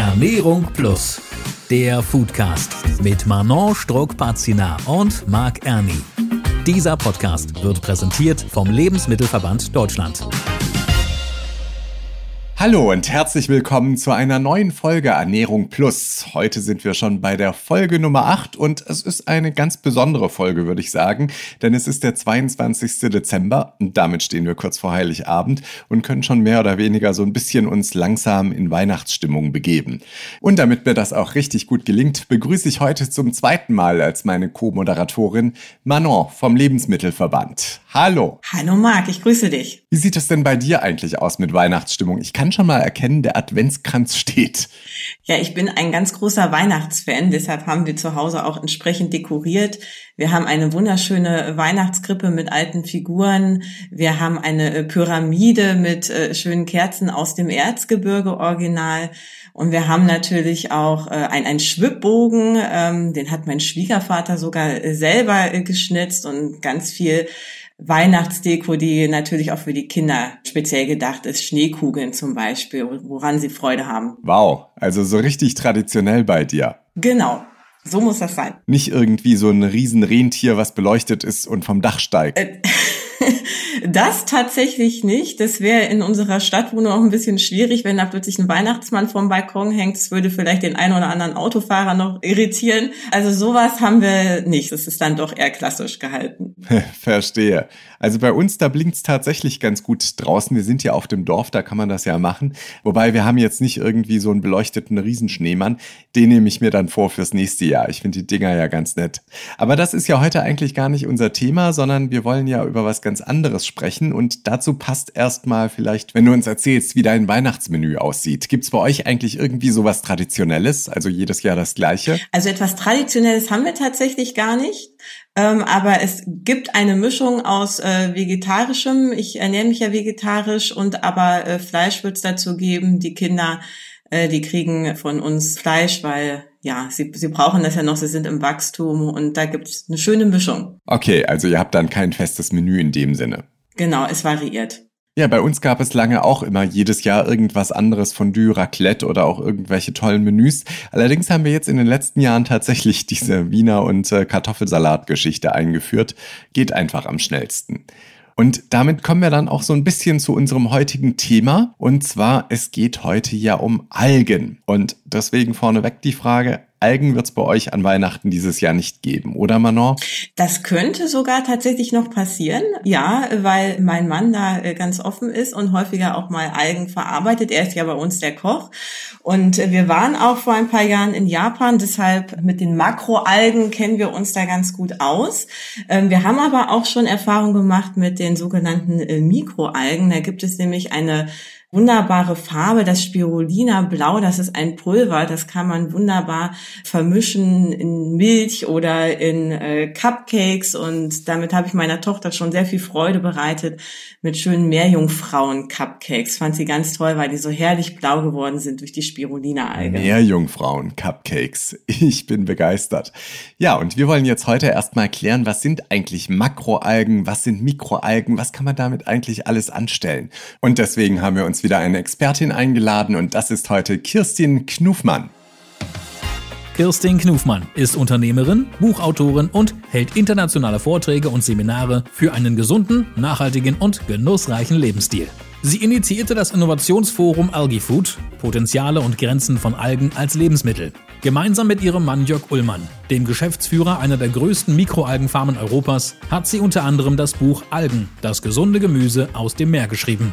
Ernährung Plus, der Foodcast mit Manon Struck-Pazina und Marc Erni. Dieser Podcast wird präsentiert vom Lebensmittelverband Deutschland. Hallo und herzlich willkommen zu einer neuen Folge Ernährung Plus. Heute sind wir schon bei der Folge Nummer 8 und es ist eine ganz besondere Folge, würde ich sagen, denn es ist der 22. Dezember und damit stehen wir kurz vor Heiligabend und können schon mehr oder weniger so ein bisschen uns langsam in Weihnachtsstimmung begeben. Und damit mir das auch richtig gut gelingt, begrüße ich heute zum zweiten Mal als meine Co-Moderatorin Manon vom Lebensmittelverband. Hallo. Hallo Marc, ich grüße dich. Wie sieht es denn bei dir eigentlich aus mit Weihnachtsstimmung? Ich kann schon mal erkennen, der Adventskranz steht. Ja, ich bin ein ganz großer Weihnachtsfan, deshalb haben wir zu Hause auch entsprechend dekoriert. Wir haben eine wunderschöne Weihnachtskrippe mit alten Figuren. Wir haben eine äh, Pyramide mit äh, schönen Kerzen aus dem Erzgebirge Original. Und wir haben natürlich auch äh, ein, ein Schwibbogen, ähm, den hat mein Schwiegervater sogar selber geschnitzt und ganz viel Weihnachtsdeko, die natürlich auch für die Kinder speziell gedacht ist, Schneekugeln zum Beispiel, woran sie Freude haben. Wow, also so richtig traditionell bei dir. Genau. So muss das sein. Nicht irgendwie so ein Riesenrentier, was beleuchtet ist und vom Dach steigt. Äh, das tatsächlich nicht. Das wäre in unserer Stadtwohnung auch ein bisschen schwierig, wenn da plötzlich ein Weihnachtsmann vom Balkon hängt. Das würde vielleicht den einen oder anderen Autofahrer noch irritieren. Also sowas haben wir nicht. Das ist dann doch eher klassisch gehalten. Verstehe. Also bei uns, da blinkt's tatsächlich ganz gut draußen. Wir sind ja auf dem Dorf, da kann man das ja machen. Wobei wir haben jetzt nicht irgendwie so einen beleuchteten Riesenschneemann. Den nehme ich mir dann vor fürs nächste Jahr. Ich finde die Dinger ja ganz nett. Aber das ist ja heute eigentlich gar nicht unser Thema, sondern wir wollen ja über was ganz anderes sprechen. Und dazu passt erstmal vielleicht, wenn du uns erzählst, wie dein Weihnachtsmenü aussieht. Gibt's bei euch eigentlich irgendwie sowas Traditionelles? Also jedes Jahr das gleiche? Also etwas Traditionelles haben wir tatsächlich gar nicht. Ähm, aber es gibt eine Mischung aus äh, vegetarischem, ich ernähre mich ja vegetarisch und aber äh, Fleisch wird es dazu geben. Die Kinder, äh, die kriegen von uns Fleisch, weil ja, sie, sie brauchen das ja noch, sie sind im Wachstum und da gibt es eine schöne Mischung. Okay, also ihr habt dann kein festes Menü in dem Sinne. Genau, es variiert. Ja, bei uns gab es lange auch immer jedes Jahr irgendwas anderes von Du, Raclette oder auch irgendwelche tollen Menüs. Allerdings haben wir jetzt in den letzten Jahren tatsächlich diese Wiener und äh, Kartoffelsalat-Geschichte eingeführt. Geht einfach am schnellsten. Und damit kommen wir dann auch so ein bisschen zu unserem heutigen Thema. Und zwar, es geht heute ja um Algen. Und deswegen vorneweg die Frage, Algen wird es bei euch an Weihnachten dieses Jahr nicht geben, oder Manon? Das könnte sogar tatsächlich noch passieren, ja, weil mein Mann da äh, ganz offen ist und häufiger auch mal Algen verarbeitet. Er ist ja bei uns der Koch. Und äh, wir waren auch vor ein paar Jahren in Japan, deshalb mit den Makroalgen kennen wir uns da ganz gut aus. Ähm, wir haben aber auch schon Erfahrung gemacht mit den sogenannten äh, Mikroalgen. Da gibt es nämlich eine wunderbare Farbe, das Spirulina Blau, das ist ein Pulver, das kann man wunderbar vermischen in Milch oder in äh, Cupcakes und damit habe ich meiner Tochter schon sehr viel Freude bereitet mit schönen Meerjungfrauen-Cupcakes. Fand sie ganz toll, weil die so herrlich blau geworden sind durch die Spirulina-Alge. Meerjungfrauen-Cupcakes. Ich bin begeistert. Ja, und wir wollen jetzt heute erstmal klären, was sind eigentlich Makroalgen, was sind Mikroalgen, was kann man damit eigentlich alles anstellen? Und deswegen haben wir uns wieder eine Expertin eingeladen und das ist heute Kirstin Knufmann. Kirstin Knufmann ist Unternehmerin, Buchautorin und hält internationale Vorträge und Seminare für einen gesunden, nachhaltigen und genussreichen Lebensstil. Sie initiierte das Innovationsforum AlgiFood, Potenziale und Grenzen von Algen als Lebensmittel. Gemeinsam mit ihrem Mann Jörg Ullmann, dem Geschäftsführer einer der größten Mikroalgenfarmen Europas, hat sie unter anderem das Buch Algen, das gesunde Gemüse aus dem Meer geschrieben.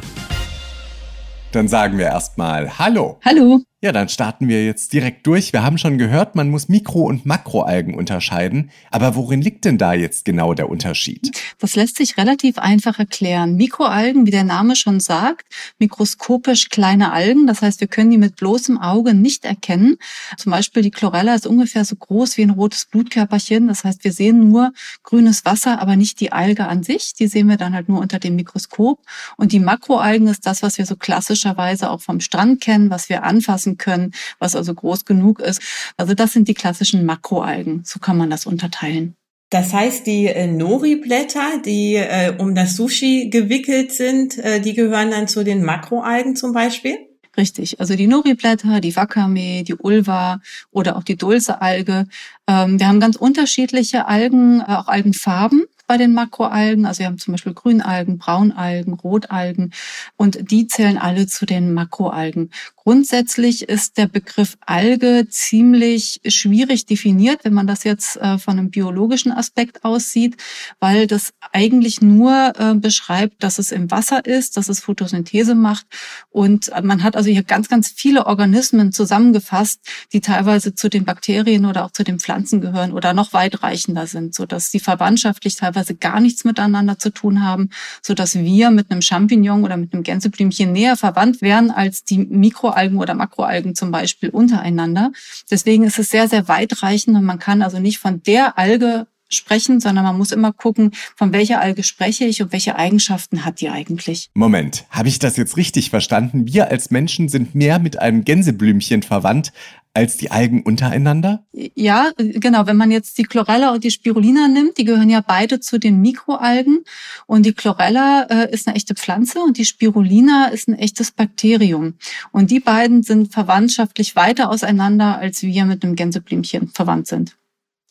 Dann sagen wir erstmal Hallo. Hallo. Ja, dann starten wir jetzt direkt durch. Wir haben schon gehört, man muss Mikro- und Makroalgen unterscheiden. Aber worin liegt denn da jetzt genau der Unterschied? Das lässt sich relativ einfach erklären. Mikroalgen, wie der Name schon sagt, mikroskopisch kleine Algen. Das heißt, wir können die mit bloßem Auge nicht erkennen. Zum Beispiel die Chlorella ist ungefähr so groß wie ein rotes Blutkörperchen. Das heißt, wir sehen nur grünes Wasser, aber nicht die Alge an sich. Die sehen wir dann halt nur unter dem Mikroskop. Und die Makroalgen ist das, was wir so klassischerweise auch vom Strand kennen, was wir anfassen wachsen können, was also groß genug ist. Also das sind die klassischen Makroalgen. So kann man das unterteilen. Das heißt, die äh, Nori-Blätter, die äh, um das Sushi gewickelt sind, äh, die gehören dann zu den Makroalgen zum Beispiel? Richtig, also die Nori-Blätter, die Wakame, die Ulva oder auch die Dulce-Alge. Ähm, wir haben ganz unterschiedliche Algen, äh, auch Algenfarben bei den Makroalgen. Also wir haben zum Beispiel Grünalgen, Braunalgen, Rotalgen und die zählen alle zu den Makroalgen. Grundsätzlich ist der Begriff Alge ziemlich schwierig definiert, wenn man das jetzt äh, von einem biologischen Aspekt aussieht, weil das eigentlich nur äh, beschreibt, dass es im Wasser ist, dass es Photosynthese macht und man hat also hier ganz, ganz viele Organismen zusammengefasst, die teilweise zu den Bakterien oder auch zu den Pflanzen gehören oder noch weitreichender sind, so dass die verwandtschaftlich teilweise gar nichts miteinander zu tun haben, so dass wir mit einem Champignon oder mit einem Gänseblümchen näher verwandt wären als die Mikro Mikroalgen oder Makroalgen zum Beispiel untereinander. Deswegen ist es sehr, sehr weitreichend und man kann also nicht von der Alge sprechen, sondern man muss immer gucken, von welcher Alge spreche ich und welche Eigenschaften hat die eigentlich. Moment, habe ich das jetzt richtig verstanden? Wir als Menschen sind mehr mit einem Gänseblümchen verwandt als die Algen untereinander? Ja, genau. Wenn man jetzt die Chlorella und die Spirulina nimmt, die gehören ja beide zu den Mikroalgen. Und die Chlorella äh, ist eine echte Pflanze und die Spirulina ist ein echtes Bakterium. Und die beiden sind verwandtschaftlich weiter auseinander, als wir mit einem Gänseblümchen verwandt sind.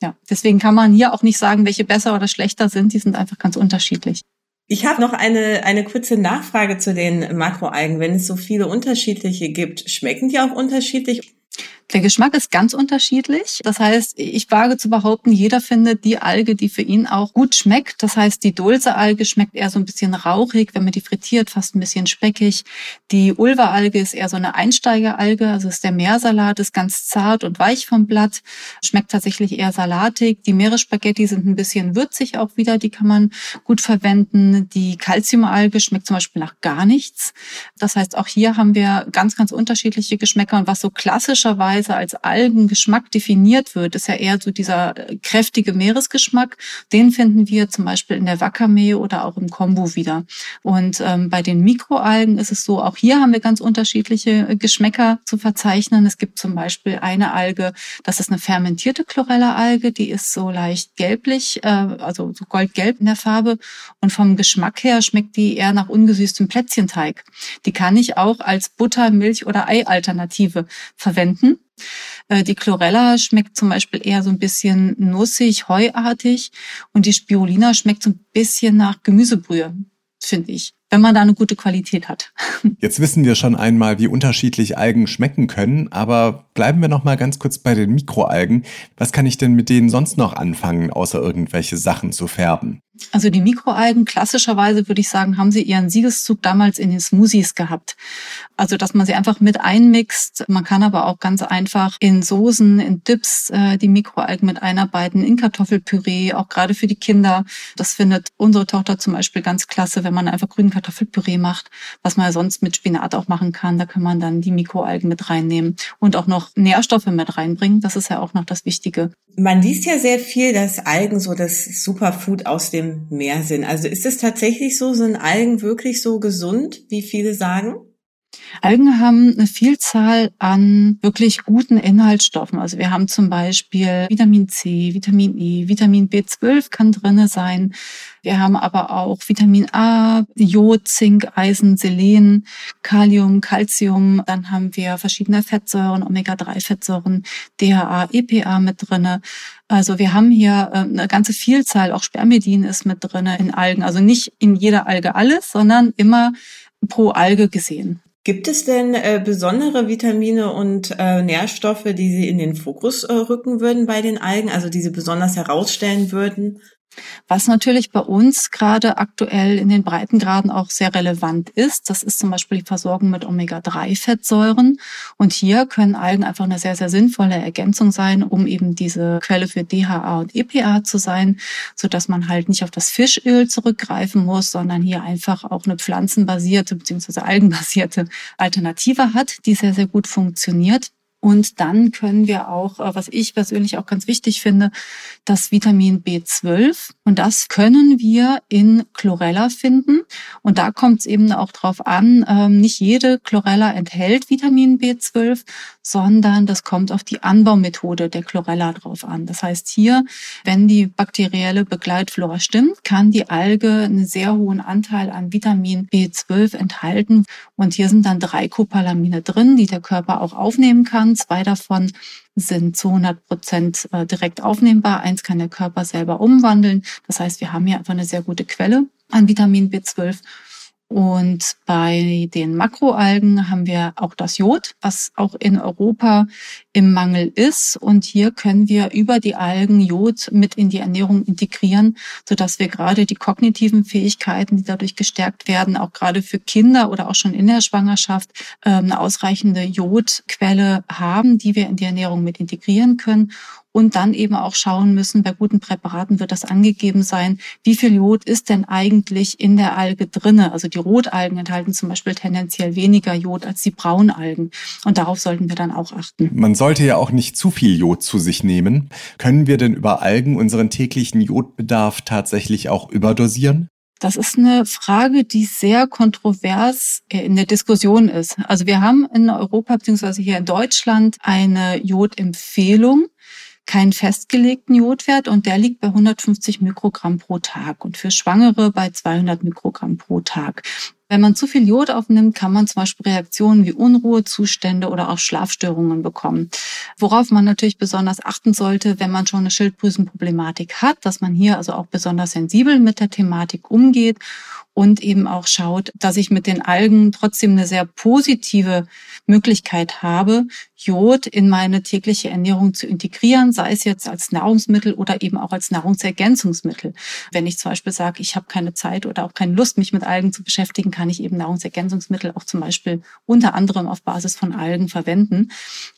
Ja, deswegen kann man hier auch nicht sagen, welche besser oder schlechter sind. Die sind einfach ganz unterschiedlich. Ich habe noch eine, eine kurze Nachfrage zu den Makroalgen. Wenn es so viele unterschiedliche gibt, schmecken die auch unterschiedlich? Der Geschmack ist ganz unterschiedlich. Das heißt, ich wage zu behaupten, jeder findet die Alge, die für ihn auch gut schmeckt. Das heißt, die Dulce-Alge schmeckt eher so ein bisschen rauchig, wenn man die frittiert, fast ein bisschen speckig. Die Ulva-Alge ist eher so eine Einsteigeralge, also ist der Meersalat, ist ganz zart und weich vom Blatt, schmeckt tatsächlich eher salatig. Die Meeresspaghetti sind ein bisschen würzig auch wieder, die kann man gut verwenden. Die Calcium-Alge schmeckt zum Beispiel nach gar nichts. Das heißt, auch hier haben wir ganz, ganz unterschiedliche Geschmäcker und was so klassischerweise Weise als Algengeschmack definiert wird, ist ja eher so dieser äh, kräftige Meeresgeschmack. Den finden wir zum Beispiel in der Wakame oder auch im Kombu wieder. Und ähm, bei den Mikroalgen ist es so, auch hier haben wir ganz unterschiedliche äh, Geschmäcker zu verzeichnen. Es gibt zum Beispiel eine Alge, das ist eine fermentierte Chlorella-Alge, die ist so leicht gelblich, äh, also so goldgelb in der Farbe. Und vom Geschmack her schmeckt die eher nach ungesüßtem Plätzchenteig. Die kann ich auch als Butter, Milch oder Ei-Alternative verwenden. Äh, die Chlorella schmeckt zum Beispiel eher so ein bisschen nussig, heuartig und die Spirulina schmeckt so ein bisschen nach Gemüsebrühe, finde ich wenn man da eine gute Qualität hat. Jetzt wissen wir schon einmal, wie unterschiedlich Algen schmecken können, aber bleiben wir noch mal ganz kurz bei den Mikroalgen. Was kann ich denn mit denen sonst noch anfangen, außer irgendwelche Sachen zu färben? Also die Mikroalgen, klassischerweise würde ich sagen, haben sie ihren Siegeszug damals in den Smoothies gehabt. Also dass man sie einfach mit einmixt. Man kann aber auch ganz einfach in Soßen, in Dips äh, die Mikroalgen mit einarbeiten, in Kartoffelpüree, auch gerade für die Kinder. Das findet unsere Tochter zum Beispiel ganz klasse, wenn man einfach grünen Kartoffelpüree macht, was man ja sonst mit Spinat auch machen kann. Da kann man dann die Mikroalgen mit reinnehmen und auch noch Nährstoffe mit reinbringen. Das ist ja auch noch das Wichtige. Man liest ja sehr viel, dass Algen so das Superfood aus dem Meer sind. Also ist es tatsächlich so, sind Algen wirklich so gesund, wie viele sagen? Algen haben eine Vielzahl an wirklich guten Inhaltsstoffen. Also wir haben zum Beispiel Vitamin C, Vitamin E, Vitamin B12 kann drinne sein. Wir haben aber auch Vitamin A, Jod, Zink, Eisen, Selen, Kalium, Calcium. Dann haben wir verschiedene Fettsäuren, Omega-3-Fettsäuren, DHA, EPA mit drinne. Also wir haben hier äh, eine ganze Vielzahl, auch Spermidin ist mit drinne in Algen. Also nicht in jeder Alge alles, sondern immer pro Alge gesehen. Gibt es denn äh, besondere Vitamine und äh, Nährstoffe, die Sie in den Fokus äh, rücken würden bei den Algen, also die Sie besonders herausstellen würden? Was natürlich bei uns gerade aktuell in den Breitengraden auch sehr relevant ist, das ist zum Beispiel die Versorgung mit Omega-3-Fettsäuren. Und hier können Algen einfach eine sehr, sehr sinnvolle Ergänzung sein, um eben diese Quelle für DHA und EPA zu sein, so dass man halt nicht auf das Fischöl zurückgreifen muss, sondern hier einfach auch eine pflanzenbasierte bzw. algenbasierte Alternative hat, die sehr, sehr gut funktioniert. Und dann können wir auch, äh, was ich persönlich auch ganz wichtig finde, das Vitamin B12. Und das können wir in Chlorella finden. Und da kommt es eben auch drauf an, ähm, nicht jede Chlorella enthält Vitamin B12, sondern das kommt auf die Anbaumethode der Chlorella drauf an. Das heißt hier, wenn die bakterielle Begleitflora stimmt, kann die Alge einen sehr hohen Anteil an Vitamin B12 enthalten. Und hier sind dann drei Copalamine drin, die der Körper auch aufnehmen kann. Zwei davon sind zu 100 Prozent äh, direkt aufnehmbar. Eins kann der Körper selber umwandeln. Das heißt, wir haben hier einfach eine sehr gute Quelle an Vitamin B12. Und bei den Makroalgen haben wir auch das Jod, was auch in Europa im Mangel ist. Und hier können wir über die Algen Jod mit in die Ernährung integrieren, sodass wir gerade die kognitiven Fähigkeiten, die dadurch gestärkt werden, auch gerade für Kinder oder auch schon in der Schwangerschaft ähm, eine ausreichende Jodquelle haben, die wir in die Ernährung mit integrieren können und dann eben auch schauen müssen, bei guten Präparaten wird das angegeben sein, wie viel Jod ist denn eigentlich in der Alge drinne. Also die Rotalgen enthalten zum Beispiel tendenziell weniger Jod als die Braunalgen und darauf sollten wir dann auch achten. Man sollte ja auch nicht zu viel Jod zu sich nehmen. Können wir denn über Algen unseren täglichen Jodbedarf tatsächlich auch überdosieren? Das ist eine Frage, die sehr kontrovers in der Diskussion ist. Also wir haben in Europa bzw. hier in Deutschland eine Jodempfehlung keinen festgelegten Jodwert und der liegt bei 150 Mikrogramm pro Tag und für Schwangere bei 200 Mikrogramm pro Tag. Wenn man zu viel Jod aufnimmt, kann man zum Beispiel Reaktionen wie Unruhezustände oder auch Schlafstörungen bekommen. Worauf man natürlich besonders achten sollte, wenn man schon eine Schilddrüsenproblematik hat, dass man hier also auch besonders sensibel mit der Thematik umgeht und eben auch schaut, dass ich mit den Algen trotzdem eine sehr positive Möglichkeit habe, Jod in meine tägliche Ernährung zu integrieren, sei es jetzt als Nahrungsmittel oder eben auch als Nahrungsergänzungsmittel. Wenn ich zum Beispiel sage, ich habe keine Zeit oder auch keine Lust, mich mit Algen zu beschäftigen, kann ich eben Nahrungsergänzungsmittel auch zum Beispiel unter anderem auf Basis von Algen verwenden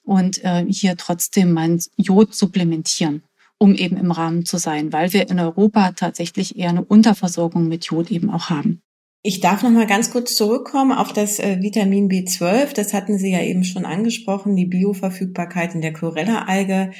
und äh, hier trotzdem mein Jod supplementieren um eben im Rahmen zu sein, weil wir in Europa tatsächlich eher eine Unterversorgung mit Jod eben auch haben. Ich darf noch mal ganz kurz zurückkommen auf das äh, Vitamin B12. Das hatten Sie ja eben schon angesprochen, die Bioverfügbarkeit in der Chlorella-Alge.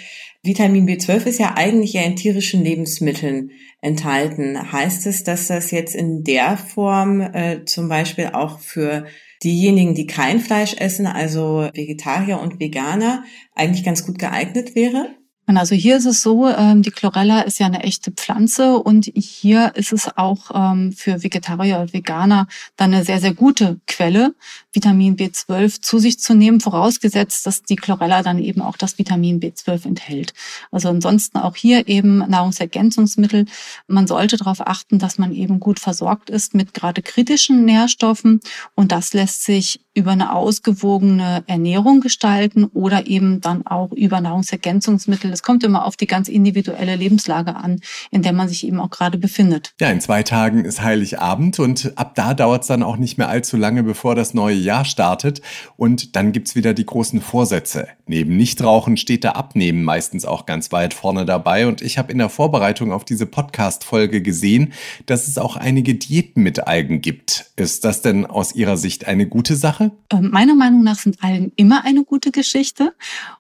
Vitamin B12 ist ja eigentlich ja in tierischen Lebensmitteln enthalten. Heißt es, dass das jetzt in der Form äh, zum Beispiel auch für diejenigen, die kein Fleisch essen, also Vegetarier und Veganer, eigentlich ganz gut geeignet wäre? Also hier ist es so, ähm, die Chlorella ist ja eine echte Pflanze und hier ist es auch ähm, für Vegetarier und Veganer dann eine sehr, sehr gute Quelle, Vitamin B12 zu sich zu nehmen, vorausgesetzt, dass die Chlorella dann eben auch das Vitamin B12 enthält. Also ansonsten auch hier eben Nahrungsergänzungsmittel. Man sollte darauf achten, dass man eben gut versorgt ist mit gerade kritischen Nährstoffen und das lässt sich über eine ausgewogene Ernährung gestalten oder eben dann auch über Nahrungsergänzungsmittel. Es kommt immer auf die ganz individuelle Lebenslage an, in der man sich eben auch gerade befindet. Ja, in zwei Tagen ist Heiligabend und ab da dauert es dann auch nicht mehr allzu lange, bevor das neue Jahr startet. Und dann gibt's wieder die großen Vorsätze. Neben Nichtrauchen steht da Abnehmen meistens auch ganz weit vorne dabei. Und ich habe in der Vorbereitung auf diese Podcast-Folge gesehen, dass es auch einige Diäten mit Algen gibt. Ist das denn aus Ihrer Sicht eine gute Sache? Ähm, meiner Meinung nach sind Algen immer eine gute Geschichte.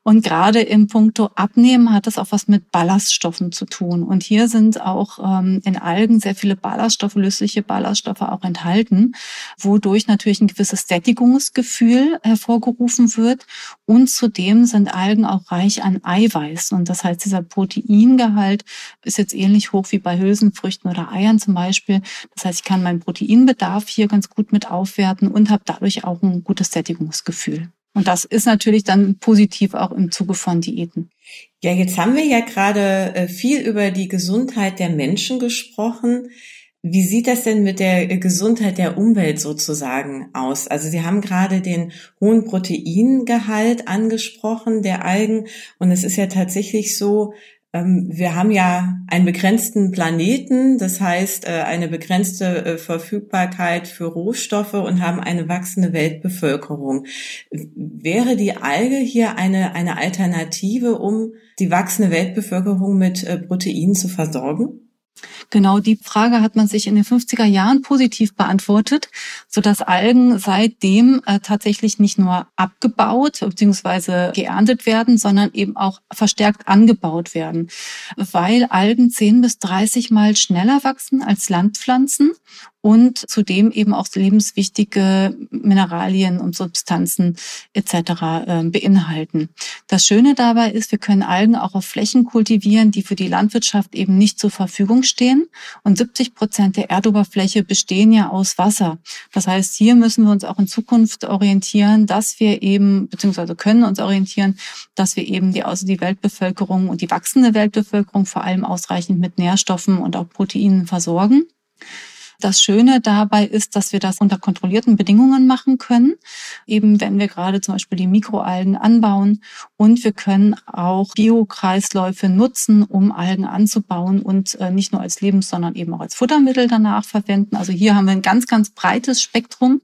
Und gerade im Punkto Abnehmen hat das auch was mit Ballaststoffen zu tun. Und hier sind auch ähm, in Algen sehr viele Ballaststoffe, lösliche Ballaststoffe auch enthalten, wodurch natürlich ein gewisses Sättigungsgefühl hervorgerufen wird. Und zudem sind Algen auch reich an Eiweiß. Und das heißt, dieser Proteingehalt ist jetzt ähnlich hoch wie bei Hülsenfrüchten oder Eiern zum Beispiel. Das heißt, ich kann meinen Proteinbedarf hier ganz gut mit aufwerten und habe dadurch auch ein gutes Sättigungsgefühl. Und das ist natürlich dann positiv auch im Zuge von Diäten. Ja, jetzt haben wir ja gerade äh, viel über die Gesundheit der Menschen gesprochen. Wie sieht das denn mit der Gesundheit der Umwelt sozusagen aus? Also Sie haben gerade den hohen Proteingehalt angesprochen der Algen und es ist ja tatsächlich so, wir haben ja einen begrenzten Planeten, das heißt äh, eine begrenzte äh, Verfügbarkeit für Rohstoffe und haben eine wachsende Weltbevölkerung. Wäre die Alge hier eine, eine Alternative, um die wachsende Weltbevölkerung mit äh, Proteinen zu versorgen? Genau die Frage hat man sich in den 50er Jahren positiv beantwortet, so dass Algen seitdem äh, tatsächlich nicht nur abgebaut bzw. geerntet werden, sondern eben auch verstärkt angebaut werden, weil Algen 10 bis 30 mal schneller wachsen als Landpflanzen und zudem eben auch lebenswichtige Mineralien und Substanzen etc. Äh, beinhalten. Das Schöne dabei ist, wir können Algen auch auf Flächen kultivieren, die für die Landwirtschaft eben nicht zur Verfügung stehen. Und 70 Prozent der Erdoberfläche bestehen ja aus Wasser. Das heißt, hier müssen wir uns auch in Zukunft orientieren, dass wir eben, beziehungsweise können uns orientieren, dass wir eben die, also die Weltbevölkerung und die wachsende Weltbevölkerung vor allem ausreichend mit Nährstoffen und auch Proteinen versorgen. Das Schöne dabei ist, dass wir das unter kontrollierten Bedingungen machen können, eben wenn wir gerade zum Beispiel die Mikroalgen anbauen. Und wir können auch Biokreisläufe nutzen, um Algen anzubauen und äh, nicht nur als Lebens-, sondern eben auch als Futtermittel danach verwenden. Also hier haben wir ein ganz, ganz breites Spektrum.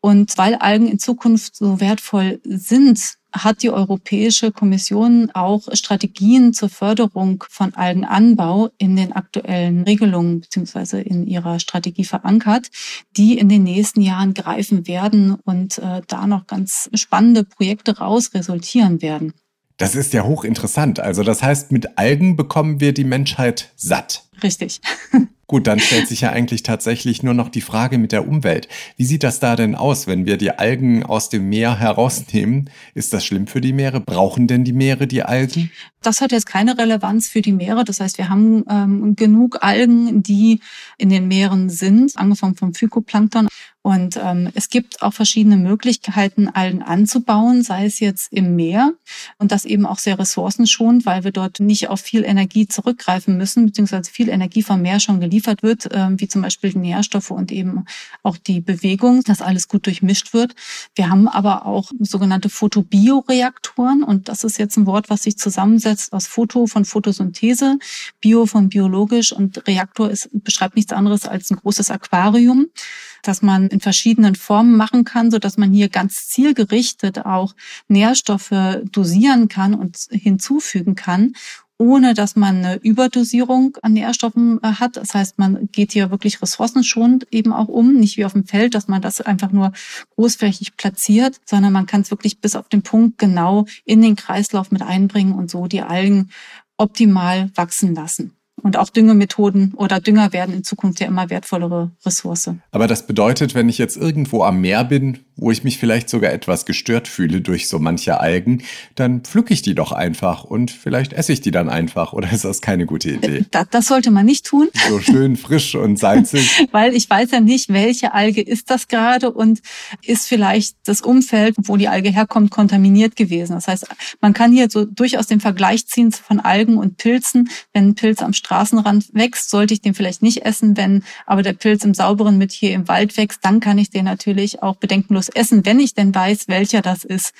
Und weil Algen in Zukunft so wertvoll sind, hat die Europäische Kommission auch Strategien zur Förderung von Algenanbau in den aktuellen Regelungen beziehungsweise in ihrer Strategie verankert, die in den nächsten Jahren greifen werden und äh, da noch ganz spannende Projekte raus resultieren werden. Das ist ja hochinteressant. Also das heißt, mit Algen bekommen wir die Menschheit satt. Richtig. Gut, dann stellt sich ja eigentlich tatsächlich nur noch die Frage mit der Umwelt. Wie sieht das da denn aus, wenn wir die Algen aus dem Meer herausnehmen? Ist das schlimm für die Meere? Brauchen denn die Meere die Algen? Das hat jetzt keine Relevanz für die Meere. Das heißt, wir haben ähm, genug Algen, die in den Meeren sind, angefangen vom Phykoplankton und ähm, es gibt auch verschiedene Möglichkeiten, Algen anzubauen, sei es jetzt im Meer und das eben auch sehr ressourcenschonend, weil wir dort nicht auf viel Energie zurückgreifen müssen, beziehungsweise viel Energie vom Meer schon geliefert wird, äh, wie zum Beispiel die Nährstoffe und eben auch die Bewegung, dass alles gut durchmischt wird. Wir haben aber auch sogenannte Photobioreaktoren und das ist jetzt ein Wort, was sich zusammensetzt aus Foto von Photosynthese, Bio von biologisch und Reaktor ist, beschreibt nichts anderes als ein großes Aquarium dass man in verschiedenen Formen machen kann, so dass man hier ganz zielgerichtet auch Nährstoffe dosieren kann und hinzufügen kann ohne dass man eine Überdosierung an Nährstoffen äh, hat. Das heißt, man geht hier wirklich ressourcenschonend eben auch um, nicht wie auf dem Feld, dass man das einfach nur großflächig platziert, sondern man kann es wirklich bis auf den Punkt genau in den Kreislauf mit einbringen und so die Algen optimal wachsen lassen. Und auch Düngemethoden oder Dünger werden in Zukunft ja immer wertvollere Ressource. Aber das bedeutet, wenn ich jetzt irgendwo am Meer bin, wo ich mich vielleicht sogar etwas gestört fühle durch so manche Algen, dann pflücke ich die doch einfach und vielleicht esse ich die dann einfach. Oder ist das keine gute Idee? Das, das sollte man nicht tun. So schön frisch und salzig. Weil ich weiß ja nicht, welche Alge ist das gerade und ist vielleicht das Umfeld, wo die Alge herkommt, kontaminiert gewesen. Das heißt, man kann hier so durchaus den Vergleich ziehen von Algen und Pilzen. Wenn ein Pilz am Straßenrand wächst, sollte ich den vielleicht nicht essen. Wenn aber der Pilz im sauberen mit hier im Wald wächst, dann kann ich den natürlich auch bedenkenlos essen, wenn ich denn weiß, welcher das ist.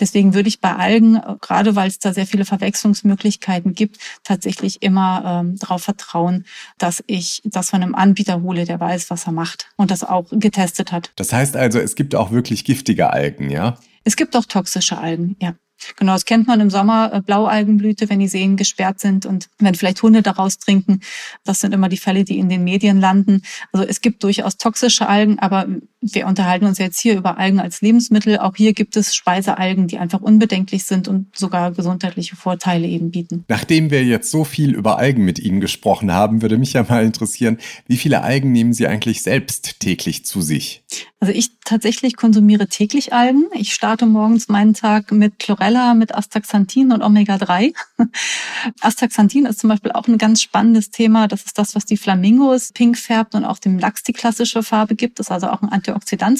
Deswegen würde ich bei Algen, gerade weil es da sehr viele Verwechslungsmöglichkeiten gibt, tatsächlich immer ähm, darauf vertrauen, dass ich das von einem Anbieter hole, der weiß, was er macht und das auch getestet hat. Das heißt also, es gibt auch wirklich giftige Algen, ja? Es gibt auch toxische Algen, ja. Genau, das kennt man im Sommer, äh, Blaualgenblüte, wenn die Seen gesperrt sind und wenn vielleicht Hunde daraus trinken. Das sind immer die Fälle, die in den Medien landen. Also es gibt durchaus toxische Algen, aber wir unterhalten uns jetzt hier über Algen als Lebensmittel. Auch hier gibt es Speisealgen, die einfach unbedenklich sind und sogar gesundheitliche Vorteile eben bieten. Nachdem wir jetzt so viel über Algen mit Ihnen gesprochen haben, würde mich ja mal interessieren, wie viele Algen nehmen Sie eigentlich selbst täglich zu sich? Also ich tatsächlich konsumiere täglich Algen. Ich starte morgens meinen Tag mit Chlorella, mit Astaxanthin und Omega-3. Astaxanthin ist zum Beispiel auch ein ganz spannendes Thema. Das ist das, was die Flamingos pink färbt und auch dem Lachs die klassische Farbe gibt. Das ist also auch ein Antioxidant,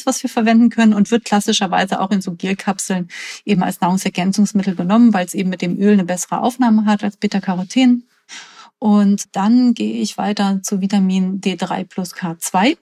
was wir verwenden können und wird klassischerweise auch in so Gelkapseln eben als Nahrungsergänzungsmittel genommen, weil es eben mit dem Öl eine bessere Aufnahme hat als Beta-Caroten. Und dann gehe ich weiter zu Vitamin D3 plus K2.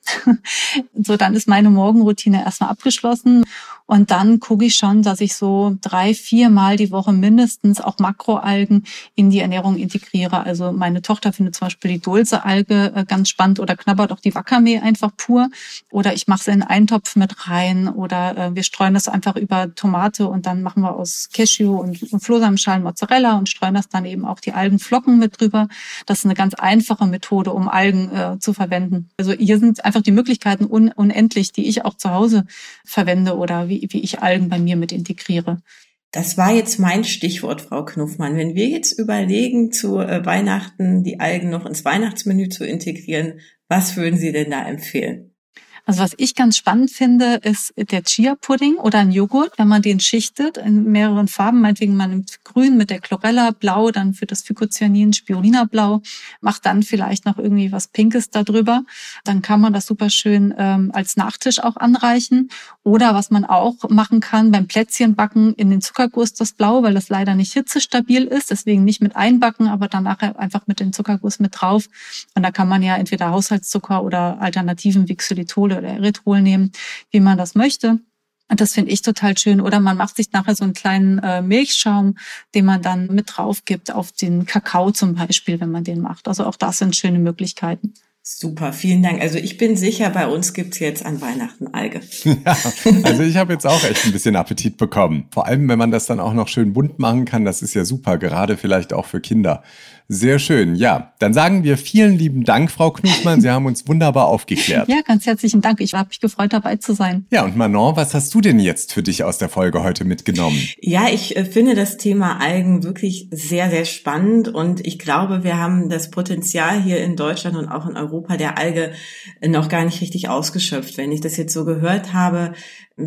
so, dann ist meine Morgenroutine erstmal abgeschlossen. Und dann gucke ich schon, dass ich so drei, vier Mal die Woche mindestens auch Makroalgen in die Ernährung integriere. Also meine Tochter findet zum Beispiel die Dulce-Alge äh, ganz spannend oder knabbert auch die Wakame einfach pur. Oder ich mache sie in einen Topf mit rein oder äh, wir streuen das einfach über Tomate und dann machen wir aus Cashew und Flohsamenschalen Mozzarella und streuen das dann eben auch die Algenflocken mit drüber. Das ist eine ganz einfache Methode, um Algen äh, zu verwenden. Also hier sind einfach die Möglichkeiten un unendlich, die ich auch zu Hause verwende oder wie, wie ich Algen bei mir mit integriere. Das war jetzt mein Stichwort, Frau Knuffmann. Wenn wir jetzt überlegen, zu äh, Weihnachten die Algen noch ins Weihnachtsmenü zu integrieren, was würden Sie denn da empfehlen? Also was ich ganz spannend finde, ist der Chia-Pudding oder ein Joghurt, wenn man den schichtet in mehreren Farben, meinetwegen man nimmt grün mit der Chlorella, blau dann für das Phycocyanin, Spirulina blau, macht dann vielleicht noch irgendwie was Pinkes darüber. Dann kann man das super schön ähm, als Nachtisch auch anreichen. Oder was man auch machen kann, beim Plätzchenbacken in den Zuckerguss das Blau, weil das leider nicht hitzestabil ist, deswegen nicht mit einbacken, aber danach einfach mit dem Zuckerguss mit drauf. Und da kann man ja entweder Haushaltszucker oder Alternativen wie Oder Erythrol nehmen, wie man das möchte. Und das finde ich total schön. Oder man macht sich nachher so einen kleinen äh, Milchschaum, den man dann mit drauf gibt auf den Kakao zum Beispiel, wenn man den macht. Also auch das sind schöne Möglichkeiten. Super, vielen Dank. Also ich bin sicher, bei uns gibt's jetzt an Weihnachten Alge. Ja, also ich habe jetzt auch echt ein bisschen Appetit bekommen. Vor allem, wenn man das dann auch noch schön bunt machen kann, das ist ja super, gerade vielleicht auch für Kinder. Sehr schön. Ja, dann sagen wir vielen lieben Dank, Frau Knufmann. Sie haben uns wunderbar aufgeklärt. Ja, ganz herzlichen Dank. Ich habe mich gefreut, dabei zu sein. Ja, und Manon, was hast du denn jetzt für dich aus der Folge heute mitgenommen? Ja, ich äh, finde das Thema Algen wirklich sehr, sehr spannend und ich glaube, wir haben das Potenzial hier in Deutschland und auch in Europa der Alge noch gar nicht richtig ausgeschöpft. Wenn ich das jetzt so gehört habe,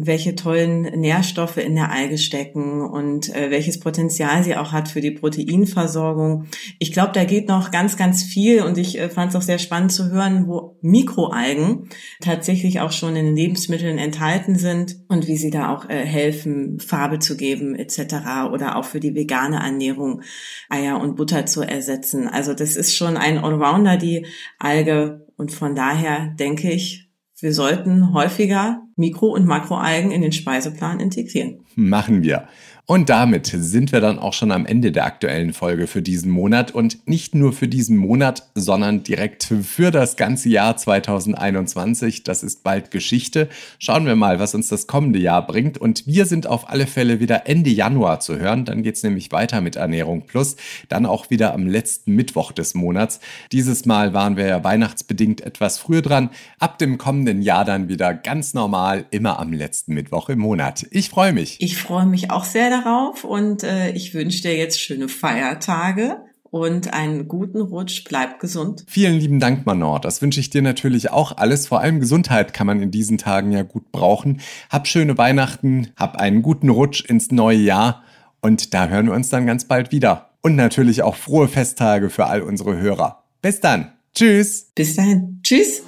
welche tollen Nährstoffe in der Alge stecken und äh, welches Potenzial sie auch hat für die Proteinversorgung. Ich glaube, da geht noch ganz, ganz viel und ich äh, fand es auch sehr spannend zu hören, wo Mikroalgen tatsächlich auch schon in Lebensmitteln enthalten sind und wie sie da auch äh, helfen, Farbe zu geben etc. oder auch für die vegane Ernährung Eier und Butter zu ersetzen. Also das ist schon ein Allrounder, die Alge und von daher denke ich, wir sollten häufiger Mikro- und Makroalgen in den Speiseplan integrieren. Machen wir. Und damit sind wir dann auch schon am Ende der aktuellen Folge für diesen Monat und nicht nur für diesen Monat, sondern direkt für das ganze Jahr 2021. Das ist bald Geschichte. Schauen wir mal, was uns das kommende Jahr bringt. Und wir sind auf alle Fälle wieder Ende Januar zu hören. Dann geht's nämlich weiter mit Ernährung Plus. Dann auch wieder am letzten Mittwoch des Monats. Dieses Mal waren wir ja weihnachtsbedingt etwas früher dran. Ab dem kommenden Jahr dann wieder ganz normal, immer am letzten Mittwoch im Monat. Ich freue mich. Ich freue mich auch sehr darauf und äh, ich wünsche dir jetzt schöne Feiertage und einen guten Rutsch. Bleib gesund. Vielen lieben Dank, Manon. Das wünsche ich dir natürlich auch alles. Vor allem Gesundheit kann man in diesen Tagen ja gut brauchen. Hab schöne Weihnachten, hab einen guten Rutsch ins neue Jahr und da hören wir uns dann ganz bald wieder. Und natürlich auch frohe Festtage für all unsere Hörer. Bis dann. Tschüss. Bis dahin. Tschüss.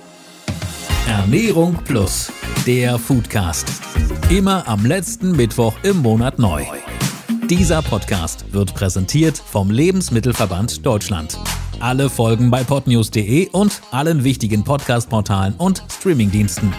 Ernährung Plus, der Foodcast. Immer am letzten Mittwoch im Monat neu. Dieser Podcast wird präsentiert vom Lebensmittelverband Deutschland. Alle Folgen bei podnews.de und allen wichtigen Podcast-Portalen und Streamingdiensten.